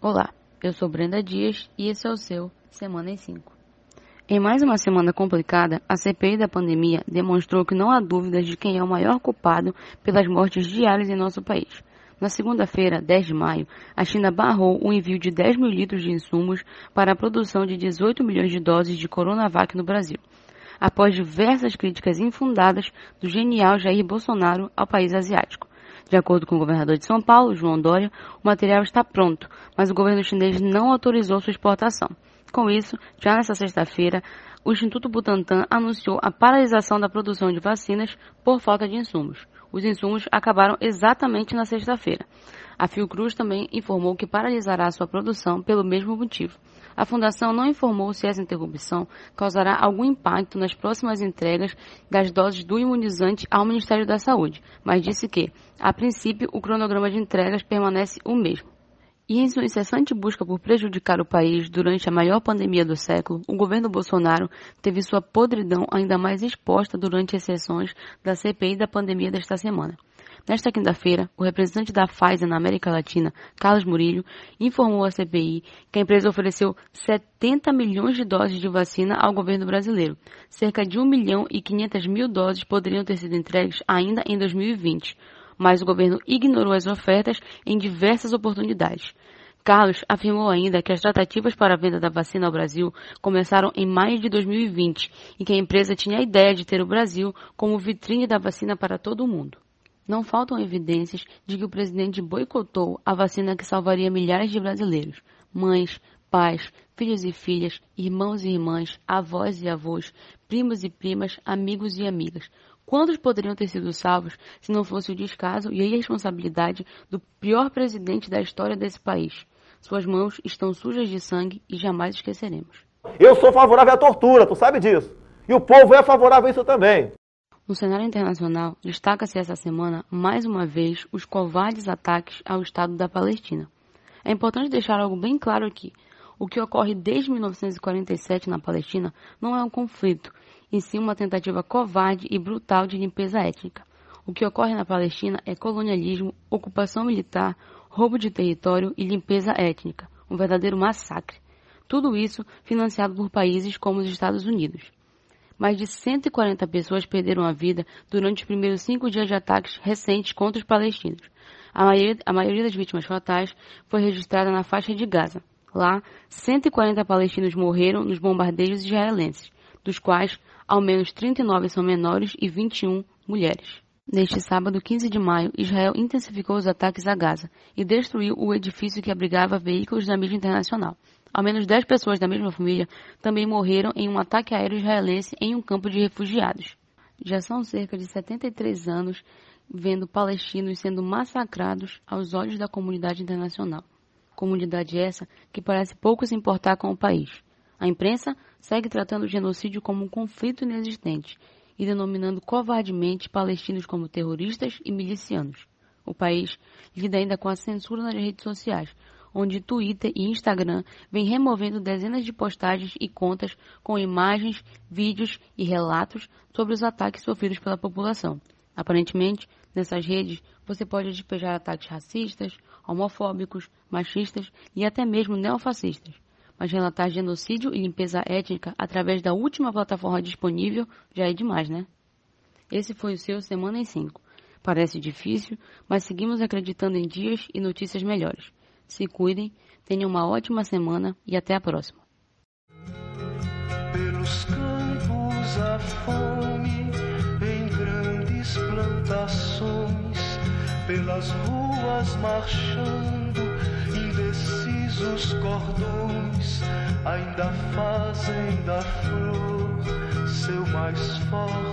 Olá, eu sou Brenda Dias e esse é o seu Semana em 5. Em mais uma semana complicada, a CPI da pandemia demonstrou que não há dúvidas de quem é o maior culpado pelas mortes diárias em nosso país. Na segunda-feira, 10 de maio, a China barrou o envio de 10 mil litros de insumos para a produção de 18 milhões de doses de Coronavac no Brasil, após diversas críticas infundadas do genial Jair Bolsonaro ao país asiático. De acordo com o governador de São Paulo, João Dória, o material está pronto, mas o governo chinês não autorizou sua exportação. Com isso, já nesta sexta-feira, o Instituto Butantan anunciou a paralisação da produção de vacinas por falta de insumos. Os insumos acabaram exatamente na sexta-feira. A Fiocruz também informou que paralisará sua produção pelo mesmo motivo. A fundação não informou se essa interrupção causará algum impacto nas próximas entregas das doses do imunizante ao Ministério da Saúde, mas disse que, a princípio, o cronograma de entregas permanece o mesmo. E em sua incessante busca por prejudicar o país durante a maior pandemia do século, o governo Bolsonaro teve sua podridão ainda mais exposta durante as sessões da CPI da pandemia desta semana. Nesta quinta-feira, o representante da Pfizer na América Latina, Carlos Murillo, informou à CPI que a empresa ofereceu 70 milhões de doses de vacina ao governo brasileiro. Cerca de 1 milhão e 500 mil doses poderiam ter sido entregues ainda em 2020, mas o governo ignorou as ofertas em diversas oportunidades. Carlos afirmou ainda que as tratativas para a venda da vacina ao Brasil começaram em maio de 2020 e que a empresa tinha a ideia de ter o Brasil como vitrine da vacina para todo o mundo. Não faltam evidências de que o presidente boicotou a vacina que salvaria milhares de brasileiros, mães, pais, filhos e filhas, irmãos e irmãs, avós e avós, primos e primas, amigos e amigas. Quantos poderiam ter sido salvos se não fosse o descaso e a irresponsabilidade do pior presidente da história desse país? Suas mãos estão sujas de sangue e jamais esqueceremos. Eu sou favorável à tortura, tu sabe disso. E o povo é favorável a isso também. No cenário internacional, destaca-se essa semana, mais uma vez, os covardes ataques ao Estado da Palestina. É importante deixar algo bem claro aqui. O que ocorre desde 1947 na Palestina não é um conflito, e sim uma tentativa covarde e brutal de limpeza étnica. O que ocorre na Palestina é colonialismo, ocupação militar, roubo de território e limpeza étnica, um verdadeiro massacre. Tudo isso financiado por países como os Estados Unidos mais de 140 pessoas perderam a vida durante os primeiros cinco dias de ataques recentes contra os palestinos. A maioria, a maioria das vítimas fatais foi registrada na faixa de Gaza. Lá, 140 palestinos morreram nos bombardeios israelenses, dos quais ao menos 39 são menores e 21 mulheres. Neste sábado, 15 de maio, Israel intensificou os ataques a Gaza e destruiu o edifício que abrigava veículos da mídia internacional. Ao menos 10 pessoas da mesma família também morreram em um ataque aéreo israelense em um campo de refugiados. Já são cerca de 73 anos vendo palestinos sendo massacrados aos olhos da comunidade internacional. Comunidade essa que parece pouco se importar com o país. A imprensa segue tratando o genocídio como um conflito inexistente e denominando covardemente palestinos como terroristas e milicianos. O país lida ainda com a censura nas redes sociais, onde Twitter e Instagram vêm removendo dezenas de postagens e contas com imagens, vídeos e relatos sobre os ataques sofridos pela população. Aparentemente, nessas redes, você pode despejar ataques racistas, homofóbicos, machistas e até mesmo neofascistas. Mas relatar genocídio e limpeza étnica através da última plataforma disponível já é demais, né? Esse foi o seu Semana em 5. Parece difícil, mas seguimos acreditando em dias e notícias melhores. Se cuidem, tenham uma ótima semana e até a próxima. Pelos campos a fome, em grandes plantações, pelas ruas marchando, indecisos cordões, ainda fazem da flor seu mais forte